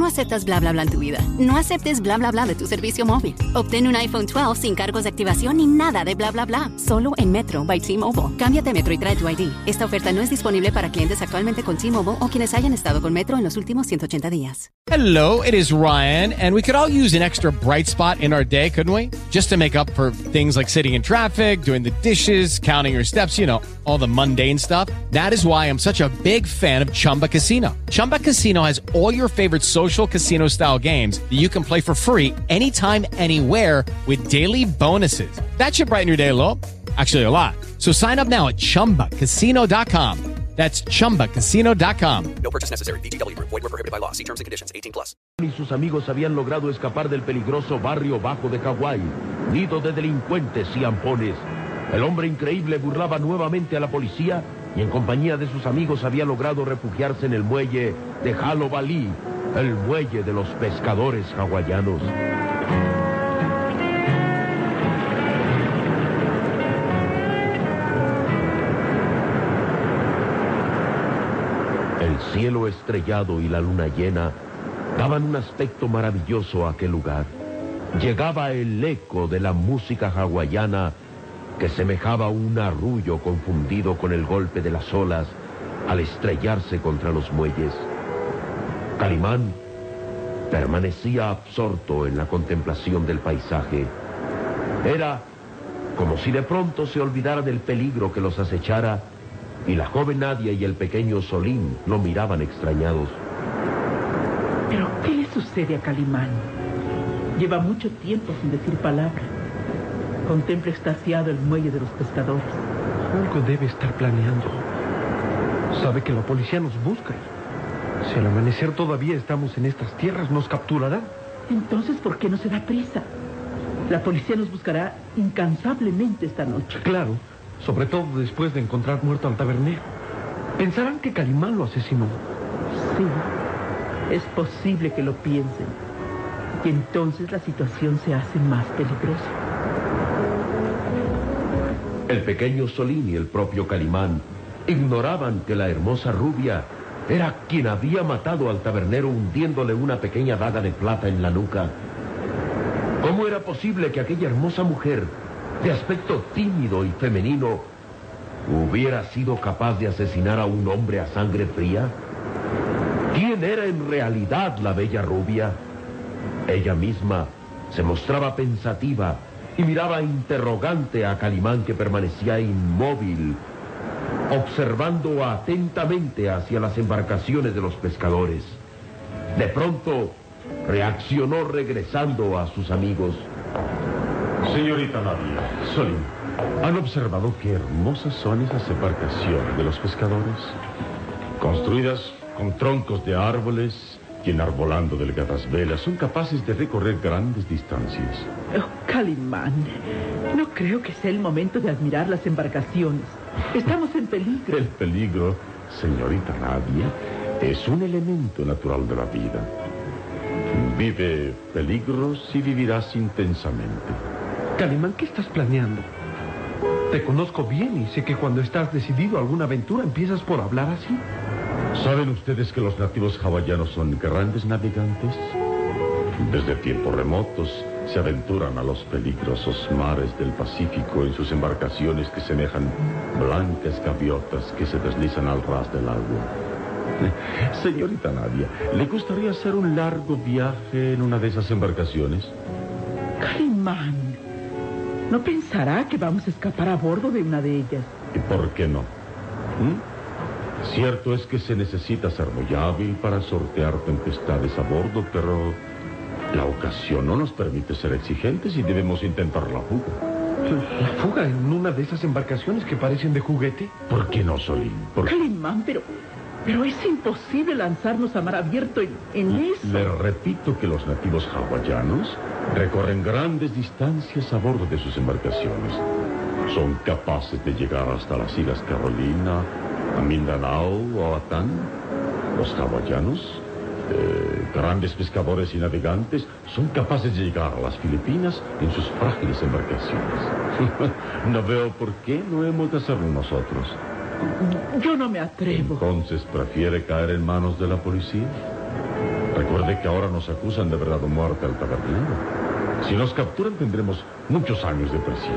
No aceptas bla bla bla en tu vida. No aceptes bla bla bla de tu servicio móvil. Obtén un iPhone 12 sin cargos de activación ni nada de bla bla bla. Solo en Metro by T-Mobile. Cámbiate Metro y trae tu ID. Esta oferta no es disponible para clientes actualmente con T-Mobile o quienes hayan estado con Metro en los últimos 180 días. Hello, it is Ryan, and we could all use an extra bright spot in our day, couldn't we? Just to make up for things like sitting in traffic, doing the dishes, counting your steps, you know, all the mundane stuff. That is why I'm such a big fan of Chumba Casino. Chumba Casino has all your favorite social casino style games that you can play for free anytime, anywhere with daily bonuses. That should brighten your day a little. Actually, a lot. So sign up now at chumbacasino.com. That's chumbacasino.com. No purchase necessary. VGW Group. Void were prohibited by law. See terms and conditions. 18 plus. y sus amigos habían logrado escapar del peligroso barrio bajo de Hawái, nido de delincuentes y ampones. El hombre increíble burlaba nuevamente a la policía y en compañía de sus amigos había logrado refugiarse en el muelle de Halo Bali, el muelle de los pescadores hawaianos. El cielo estrellado y la luna llena daban un aspecto maravilloso a aquel lugar. Llegaba el eco de la música hawaiana que semejaba un arrullo confundido con el golpe de las olas al estrellarse contra los muelles. Calimán permanecía absorto en la contemplación del paisaje. Era como si de pronto se olvidara del peligro que los acechara y la joven Nadia y el pequeño Solín lo miraban extrañados. ¿Pero qué le sucede a Calimán? Lleva mucho tiempo sin decir palabra. Contempla extasiado el muelle de los pescadores. Algo debe estar planeando. Sabe que la policía nos busca. Si al amanecer todavía estamos en estas tierras, nos capturarán. Entonces, ¿por qué no se da prisa? La policía nos buscará incansablemente esta noche. Claro, sobre todo después de encontrar muerto al tabernero. Pensarán que Calimán lo asesinó. Sí, es posible que lo piensen. Y entonces la situación se hace más peligrosa. El pequeño Solín y el propio Calimán ignoraban que la hermosa rubia era quien había matado al tabernero hundiéndole una pequeña daga de plata en la nuca. ¿Cómo era posible que aquella hermosa mujer, de aspecto tímido y femenino, hubiera sido capaz de asesinar a un hombre a sangre fría? ¿Quién era en realidad la bella rubia? Ella misma se mostraba pensativa y miraba interrogante a Calimán que permanecía inmóvil, observando atentamente hacia las embarcaciones de los pescadores. De pronto reaccionó regresando a sus amigos. Señorita Nadia, Solín, ¿han observado qué hermosas son esas embarcaciones de los pescadores? Construidas con troncos de árboles y enarbolando delgadas velas, son capaces de recorrer grandes distancias. Oh, Calimán, no creo que sea el momento de admirar las embarcaciones. Estamos en peligro. El peligro, señorita Nadia, es un elemento natural de la vida. Vive peligros y vivirás intensamente. Calimán, ¿qué estás planeando? Te conozco bien y sé que cuando estás decidido a alguna aventura empiezas por hablar así. ¿Saben ustedes que los nativos hawaianos son grandes navegantes? Desde tiempos remotos se aventuran a los peligrosos mares del Pacífico en sus embarcaciones que semejan blancas gaviotas que se deslizan al ras del agua. Señorita Nadia, ¿le gustaría hacer un largo viaje en una de esas embarcaciones? Calimán, ¿no pensará que vamos a escapar a bordo de una de ellas? ¿Y por qué no? ¿Mm? Cierto es que se necesita ser muy hábil para sortear tempestades a bordo, pero la ocasión no nos permite ser exigentes y debemos intentar la fuga. ¿La fuga en una de esas embarcaciones que parecen de juguete? ¿Por qué no, Solín? ¿Por? Calimán, pero, pero es imposible lanzarnos a mar abierto en, en eso. Le repito que los nativos hawaianos recorren grandes distancias a bordo de sus embarcaciones. Son capaces de llegar hasta las Islas Carolina, a Mindanao o a Atán. Los hawaianos eh, grandes pescadores y navegantes son capaces de llegar a las Filipinas en sus frágiles embarcaciones. no veo por qué no hemos de hacerlo nosotros. Yo no me atrevo. Entonces, ¿prefiere caer en manos de la policía? Recuerde que ahora nos acusan de verdad o muerte al tabernero. Si nos capturan tendremos muchos años de presidio.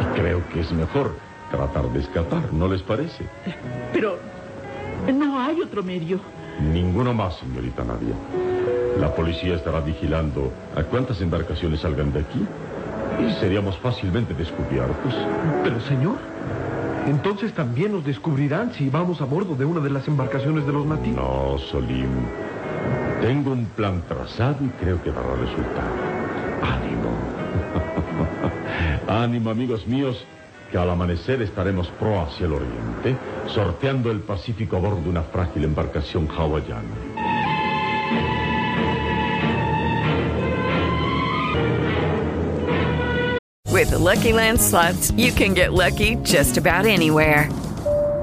Y creo que es mejor tratar de escapar, ¿no les parece? Pero no hay otro medio. Ninguno más, señorita Nadia. La policía estará vigilando a cuántas embarcaciones salgan de aquí y seríamos fácilmente descubiertos. Pero, señor, entonces también nos descubrirán si vamos a bordo de una de las embarcaciones de los nativos. No, Solim. Tengo un plan trazado y creo que dará resultado. Ánimo. Ánimo, amigos míos, que al amanecer estaremos pro hacia el oriente, sorteando el Pacífico a bordo de una frágil embarcación hawaiana. With the Lucky Land slots, you can get lucky just about anywhere.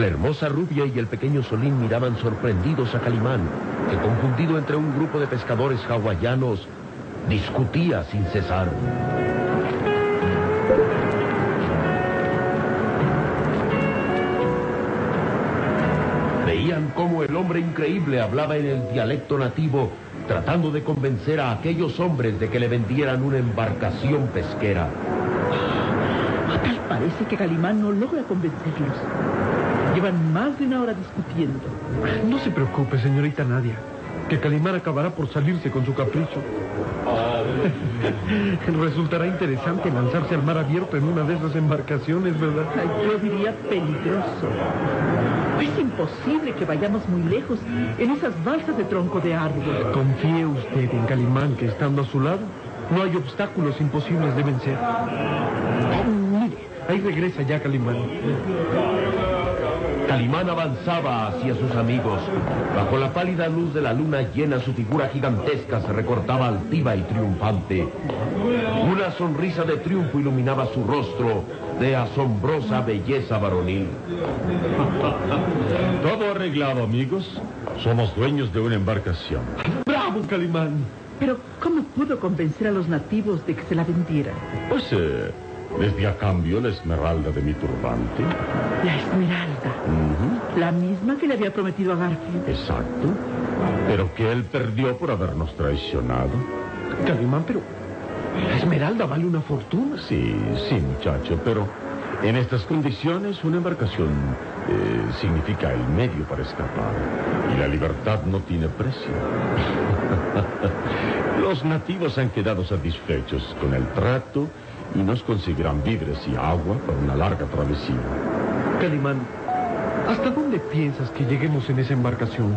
La hermosa rubia y el pequeño Solín miraban sorprendidos a Calimán, que confundido entre un grupo de pescadores hawaianos, discutía sin cesar. Veían cómo el hombre increíble hablaba en el dialecto nativo, tratando de convencer a aquellos hombres de que le vendieran una embarcación pesquera. Tal parece que Calimán no logra convencerlos. Llevan más de una hora discutiendo. No se preocupe, señorita Nadia, que Calimán acabará por salirse con su capricho. Resultará interesante lanzarse al mar abierto en una de esas embarcaciones, ¿verdad? Ay, yo diría peligroso. Es imposible que vayamos muy lejos en esas balsas de tronco de árbol. Confíe usted en Calimán, que estando a su lado, no hay obstáculos imposibles de vencer. Mire, ahí regresa ya Calimán. Calimán avanzaba hacia sus amigos. Bajo la pálida luz de la luna llena, su figura gigantesca se recortaba altiva y triunfante. Una sonrisa de triunfo iluminaba su rostro de asombrosa belleza varonil. Todo arreglado, amigos. Somos dueños de una embarcación. ¡Bravo, Calimán! Pero, ¿cómo pudo convencer a los nativos de que se la vendieran? Pues eh, les di a cambio la esmeralda de mi turbante. La esmeralda. Ujú, La misma que le había prometido a Garfield. Exacto. Pero que él perdió por habernos traicionado. Calimán, pero la esmeralda vale una fortuna. Sí, sí, muchacho, pero en estas condiciones una embarcación eh, significa el medio para escapar. Y la libertad no tiene precio. Los nativos han quedado satisfechos con el trato y nos conseguirán víveres y agua para una larga travesía. Calimán, ¿hasta dónde piensas que lleguemos en esa embarcación?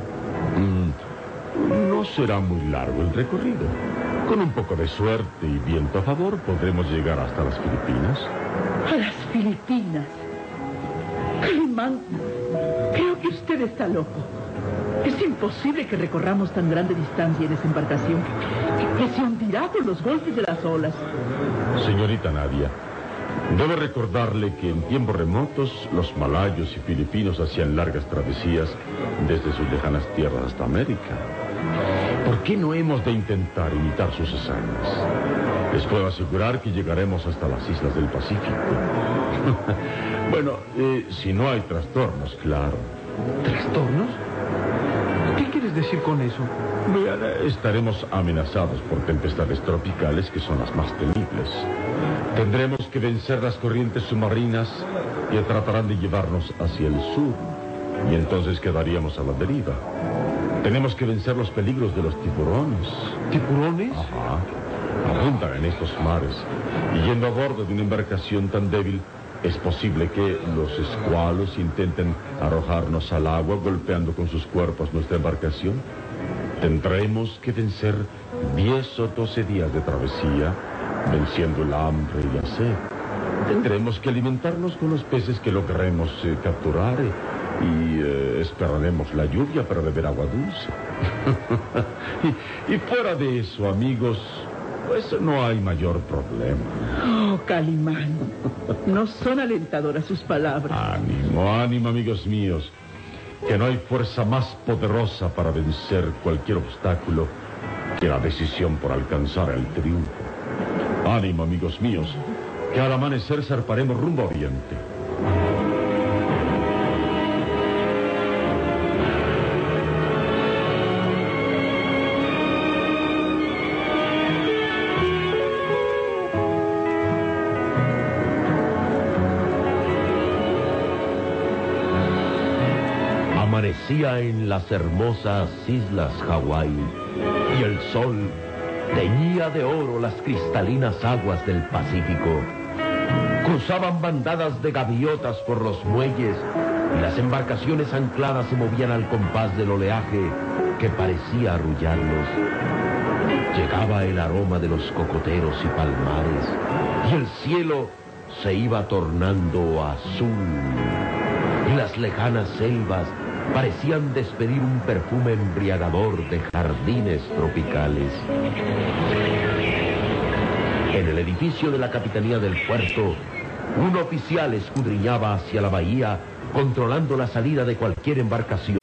Mm, no será muy largo el recorrido. Con un poco de suerte y viento a favor podremos llegar hasta las Filipinas. A las Filipinas. Calimán, creo que usted está loco. Es imposible que recorramos tan grande distancia en esa embarcación que, se hundirá con los golpes de las olas. Señorita Nadia, debo recordarle que en tiempos remotos los malayos y filipinos hacían largas travesías desde sus lejanas tierras hasta América. ¿Por qué no hemos de intentar imitar sus hazañas? Les puedo asegurar que llegaremos hasta las islas del Pacífico. bueno, eh, si no hay trastornos, claro. ¿Trastornos? ¿Qué quieres decir con eso? Estaremos amenazados por tempestades tropicales que son las más temibles. Tendremos que vencer las corrientes submarinas que tratarán de llevarnos hacia el sur. Y entonces quedaríamos a la deriva. Tenemos que vencer los peligros de los tiburones. ¿Tiburones? Ajá. Abundan en estos mares. Y yendo a bordo de una embarcación tan débil, es posible que los escualos intenten arrojarnos al agua golpeando con sus cuerpos nuestra embarcación. Tendremos que vencer 10 o 12 días de travesía, venciendo el hambre y la sed. Tendremos que alimentarnos con los peces que logremos eh, capturar eh, y eh, esperaremos la lluvia para beber agua dulce. y, y fuera de eso, amigos, pues no hay mayor problema. Calimán, no son alentadoras sus palabras. Ánimo, ánimo, amigos míos. Que no hay fuerza más poderosa para vencer cualquier obstáculo que la decisión por alcanzar el triunfo. Ánimo, amigos míos, que al amanecer zarparemos rumbo a Oriente. Amanecía en las hermosas islas Hawái y el sol teñía de oro las cristalinas aguas del Pacífico. Cruzaban bandadas de gaviotas por los muelles y las embarcaciones ancladas se movían al compás del oleaje que parecía arrullarlos. Llegaba el aroma de los cocoteros y palmares y el cielo se iba tornando azul y las lejanas selvas parecían despedir un perfume embriagador de jardines tropicales. En el edificio de la Capitanía del Puerto, un oficial escudriñaba hacia la bahía, controlando la salida de cualquier embarcación.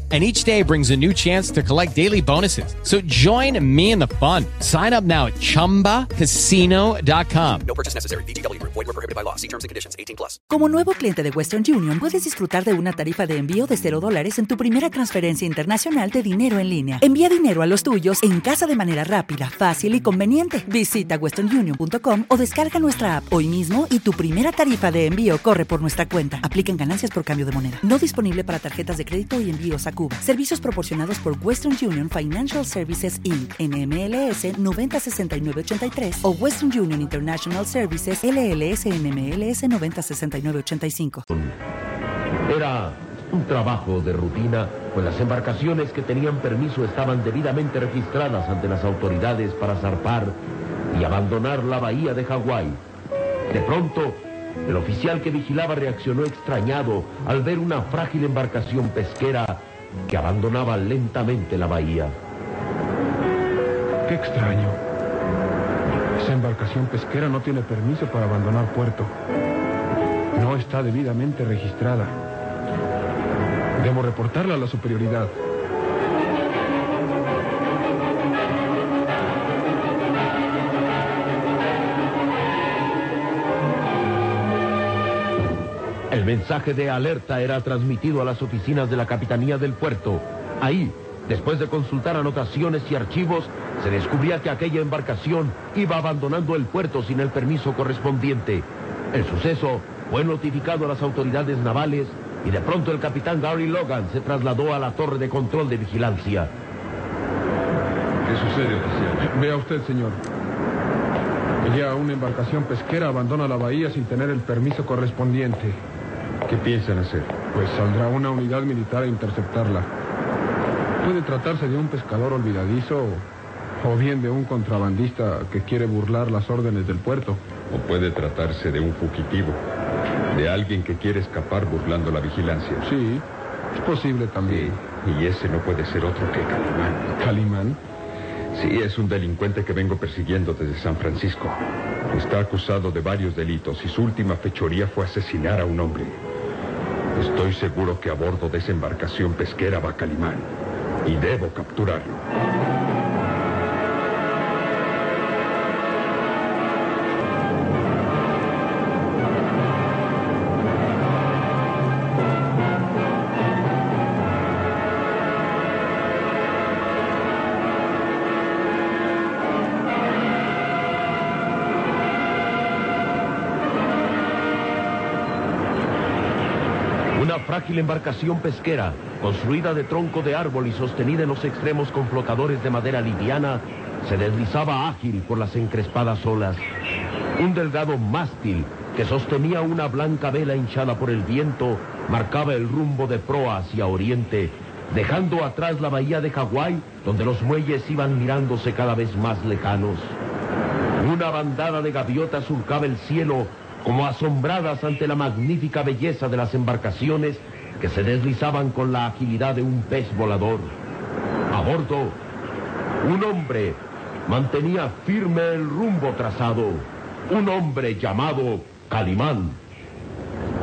and each day brings a new chance to collect daily bonuses. So join me in the fun. Sign up now at ChumbaCasino.com. No purchase necessary. VGW Group. Void were prohibited by law. See terms and conditions. 18 plus. Como nuevo cliente de Western Union, puedes disfrutar de una tarifa de envío de 0 dólares en tu primera transferencia internacional de dinero en línea. Envía dinero a los tuyos en casa de manera rápida, fácil y conveniente. Visita westernunion.com o descarga nuestra app hoy mismo y tu primera tarifa de envío corre por nuestra cuenta. Aplican ganancias por cambio de moneda. No disponible para tarjetas de crédito y envíos a Servicios proporcionados por Western Union Financial Services Inc. NMLS 906983 o Western Union International Services LLS NMLS 906985. Era un trabajo de rutina, pues las embarcaciones que tenían permiso estaban debidamente registradas ante las autoridades para zarpar y abandonar la bahía de Hawái. De pronto, el oficial que vigilaba reaccionó extrañado al ver una frágil embarcación pesquera que abandonaba lentamente la bahía. Qué extraño. Esa embarcación pesquera no tiene permiso para abandonar puerto. No está debidamente registrada. Debo reportarla a la superioridad. Mensaje de alerta era transmitido a las oficinas de la Capitanía del Puerto. Ahí, después de consultar anotaciones y archivos, se descubría que aquella embarcación iba abandonando el puerto sin el permiso correspondiente. El suceso fue notificado a las autoridades navales y de pronto el capitán Gary Logan se trasladó a la torre de control de vigilancia. ¿Qué sucede, oficial? Vea usted, señor. Ya una embarcación pesquera abandona la bahía sin tener el permiso correspondiente. ¿Qué piensan hacer? Pues saldrá una unidad militar a interceptarla. Puede tratarse de un pescador olvidadizo o bien de un contrabandista que quiere burlar las órdenes del puerto. O puede tratarse de un fugitivo, de alguien que quiere escapar burlando la vigilancia. Sí, es posible también. Y ese no puede ser otro que Calimán. ¿Calimán? Sí, es un delincuente que vengo persiguiendo desde San Francisco. Está acusado de varios delitos y su última fechoría fue asesinar a un hombre. Estoy seguro que a bordo de esa embarcación pesquera va Calimán y debo capturarlo. Una frágil embarcación pesquera, construida de tronco de árbol y sostenida en los extremos con flotadores de madera liviana, se deslizaba ágil por las encrespadas olas. Un delgado mástil que sostenía una blanca vela hinchada por el viento marcaba el rumbo de proa hacia oriente, dejando atrás la bahía de Hawái, donde los muelles iban mirándose cada vez más lejanos. Una bandada de gaviotas surcaba el cielo como asombradas ante la magnífica belleza de las embarcaciones que se deslizaban con la agilidad de un pez volador. A bordo, un hombre mantenía firme el rumbo trazado, un hombre llamado Calimán.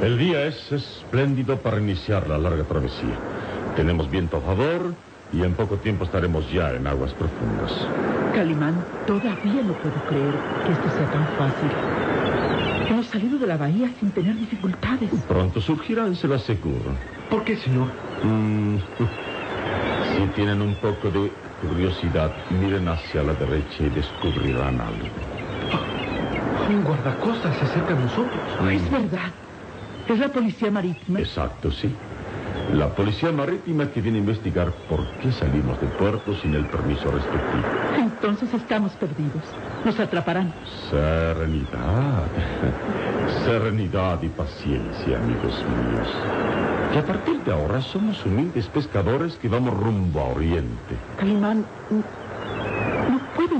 El día es espléndido para iniciar la larga travesía. Tenemos viento a favor y en poco tiempo estaremos ya en aguas profundas. Calimán, todavía no puedo creer que esto sea tan fácil. Salido de la bahía sin tener dificultades. Pronto surgirán, se lo aseguro. ¿Por qué, señor? Mm, si tienen un poco de curiosidad, miren hacia la derecha y descubrirán algo. Un guardacostas se acerca a nosotros. Es verdad. Es la policía marítima. Exacto, sí. La policía marítima que viene a investigar por qué salimos del puerto sin el permiso respectivo. Entonces estamos perdidos. Nos atraparán. Serenidad. Serenidad y paciencia, amigos míos. Que a partir de ahora somos humildes pescadores que vamos rumbo a Oriente. Calimán.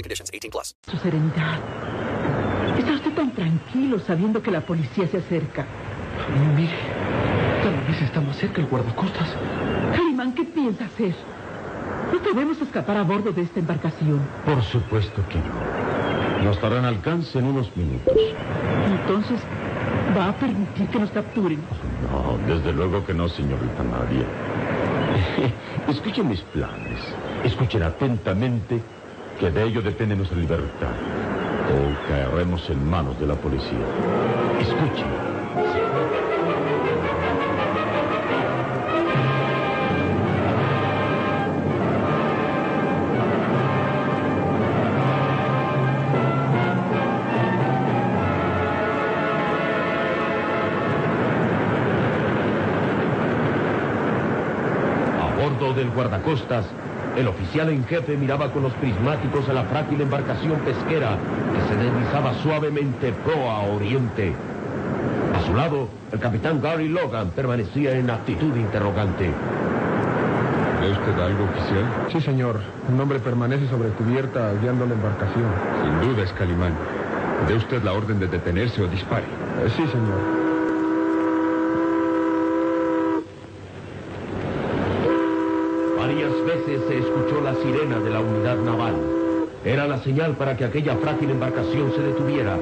and conditions. 18 plus. Su serenidad. Está usted tan tranquilo sabiendo que la policía se acerca. Mire, cada vez está más cerca el guardacostas. Calimán, ¿qué piensa hacer? No podemos escapar a bordo de esta embarcación. Por supuesto que no. Nos darán alcance en unos minutos. Entonces, ¿va a permitir que nos capturen? No, desde luego que no, señorita Nadia. Escuchen mis planes. Escuchen atentamente que de ello depende nuestra libertad. O caeremos en manos de la policía. Escuchen. Del guardacostas, el oficial en jefe miraba con los prismáticos a la frágil embarcación pesquera que se deslizaba suavemente proa a oriente. A su lado, el capitán Gary Logan permanecía en actitud interrogante. ¿Ve usted algo, oficial? Sí, señor. Un hombre permanece sobre cubierta guiando la embarcación. Sin duda es Calimán. ¿De usted la orden de detenerse o dispare? Eh, sí, señor. Varias veces se escuchó la sirena de la unidad naval. Era la señal para que aquella frágil embarcación se detuviera.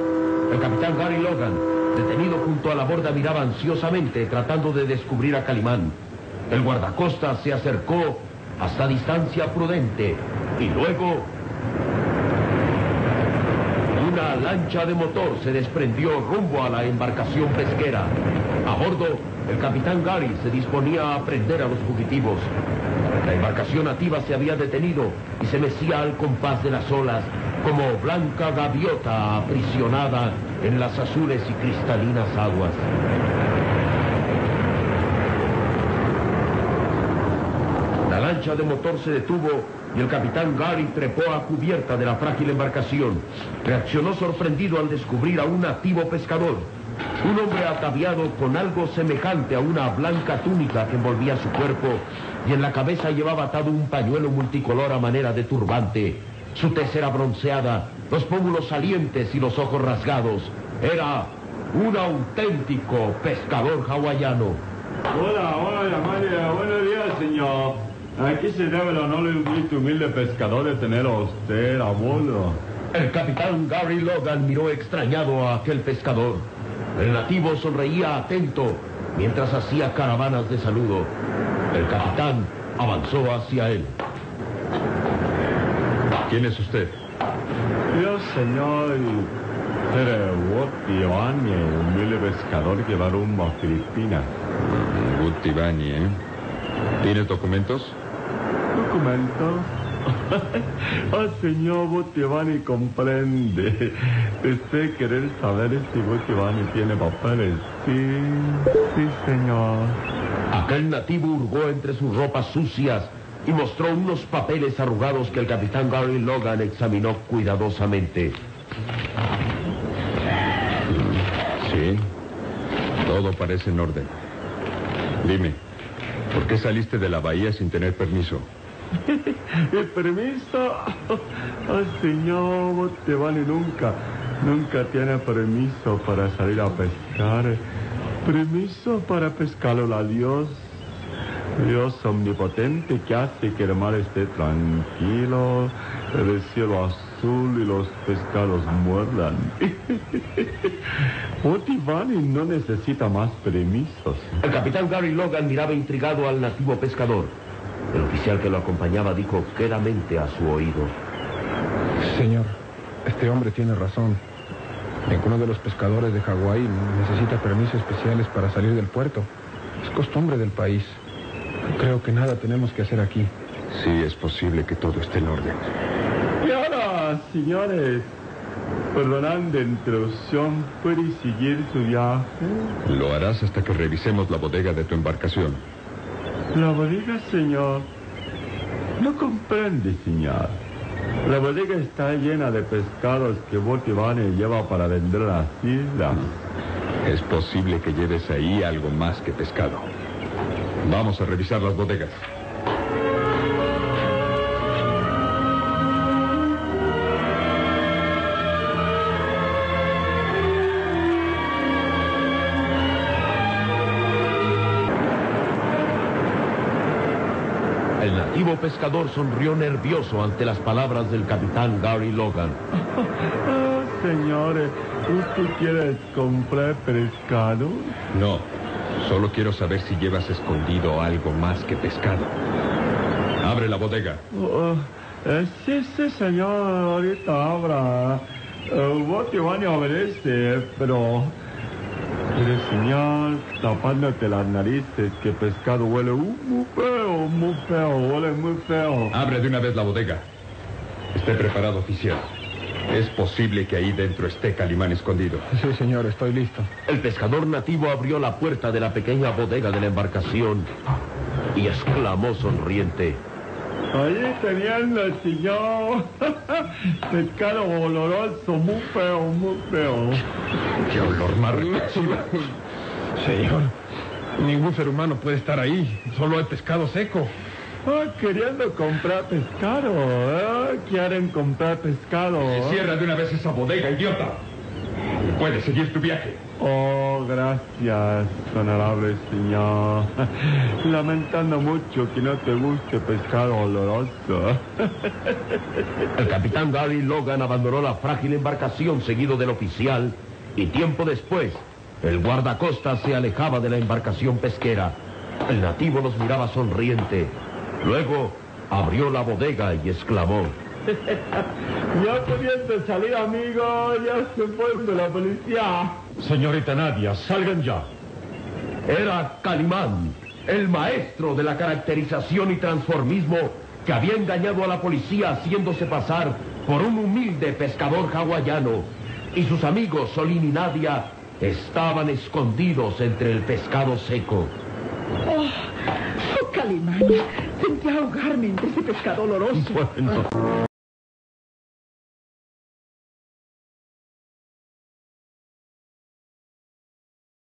El capitán Gary Logan Detenido junto a la borda miraba ansiosamente tratando de descubrir a Calimán. El guardacosta se acercó hasta distancia prudente y luego una lancha de motor se desprendió rumbo a la embarcación pesquera. A bordo, el capitán Gary se disponía a prender a los fugitivos. La embarcación nativa se había detenido y se mecía al compás de las olas como blanca gaviota aprisionada en las azules y cristalinas aguas. La lancha de motor se detuvo y el capitán Gary trepó a cubierta de la frágil embarcación. Reaccionó sorprendido al descubrir a un nativo pescador, un hombre ataviado con algo semejante a una blanca túnica que envolvía su cuerpo y en la cabeza llevaba atado un pañuelo multicolor a manera de turbante. Su tez era bronceada, los pómulos salientes y los ojos rasgados. Era un auténtico pescador hawaiano. Hola, hola, Amalia. Buenos días, señor. Aquí se debe el honor de un humilde pescador de tener a usted a bordo. El capitán Gary Logan miró extrañado a aquel pescador. El nativo sonreía atento mientras hacía caravanas de saludo. El capitán avanzó hacia él. ¿Quién es usted? Yo, señor, Terewot Ivani, humilde pescador que va rumbo a Filipinas. Gutibani, ¿eh? ¿Tienes documentos? ¿Documentos? Oh, señor Butibani comprende. Usted querer saber si Butibani tiene papeles. Sí, sí, señor. Aquel nativo hurgó entre sus ropas sucias y mostró unos papeles arrugados que el capitán Gary Logan examinó cuidadosamente. Sí. Todo parece en orden. Dime, ¿por qué saliste de la bahía sin tener permiso? Permiso. Oh, señor Butibani nunca, nunca tiene permiso para salir a pescar. Permiso para pescar a Dios. Dios omnipotente que hace que el mar esté tranquilo, el cielo azul y los pescados muerdan. Otivani no necesita más permisos. El capitán Gary Logan miraba intrigado al nativo pescador. El oficial que lo acompañaba dijo quedamente a su oído. Señor, este hombre tiene razón. Ninguno de los pescadores de Hawái necesita permisos especiales para salir del puerto. Es costumbre del país. Creo que nada tenemos que hacer aquí. Sí, es posible que todo esté en orden. Y ahora, señores, perdonando la introducción, ¿puede seguir su viaje? Lo harás hasta que revisemos la bodega de tu embarcación. La bodega, señor. No comprende, señor. La bodega está llena de pescados que Botivane lleva para vender a las islas. Es posible que lleves ahí algo más que pescado. Vamos a revisar las bodegas. El nativo pescador sonrió nervioso ante las palabras del capitán Gary Logan. Ah, señores, ¿usted quiere comprar pescado? No, solo quiero saber si llevas escondido algo más que pescado. Abre la bodega. Oh, eh, sí, sí, señor, ahorita abra. Uh, Botivani obedece, pero... Pero, señor, tapándote las narices, que pescado huele uh, muy feo, muy feo, huele muy feo. Abre de una vez la bodega. Esté preparado, oficial. Es posible que ahí dentro esté Calimán escondido. Sí, señor, estoy listo. El pescador nativo abrió la puerta de la pequeña bodega de la embarcación y exclamó sonriente. Ahí teniendo el señor. Pescado oloroso, muy feo, muy feo. ¡Qué olor más Señor, ningún ser humano puede estar ahí. Solo hay pescado seco. Ah, queriendo comprar pescado. Ah, quieren comprar pescado. Cierra de una vez esa bodega, idiota. Puedes seguir tu viaje. Oh, gracias, honorable señor. Lamentando mucho que no te guste pescado oloroso. El capitán Gary Logan abandonó la frágil embarcación seguido del oficial y tiempo después El guardacostas se alejaba de la embarcación pesquera. El nativo los miraba sonriente. Luego abrió la bodega y exclamó. Ya pudiendo salir, amigo, ya se fue la policía. Señorita Nadia, salgan ya. Era Calimán, el maestro de la caracterización y transformismo que había engañado a la policía haciéndose pasar por un humilde pescador hawaiano. Y sus amigos Solín y Nadia estaban escondidos entre el pescado seco. Oh, oh Calimán, sentí ahogarme entre ese pescado oloroso. Bueno,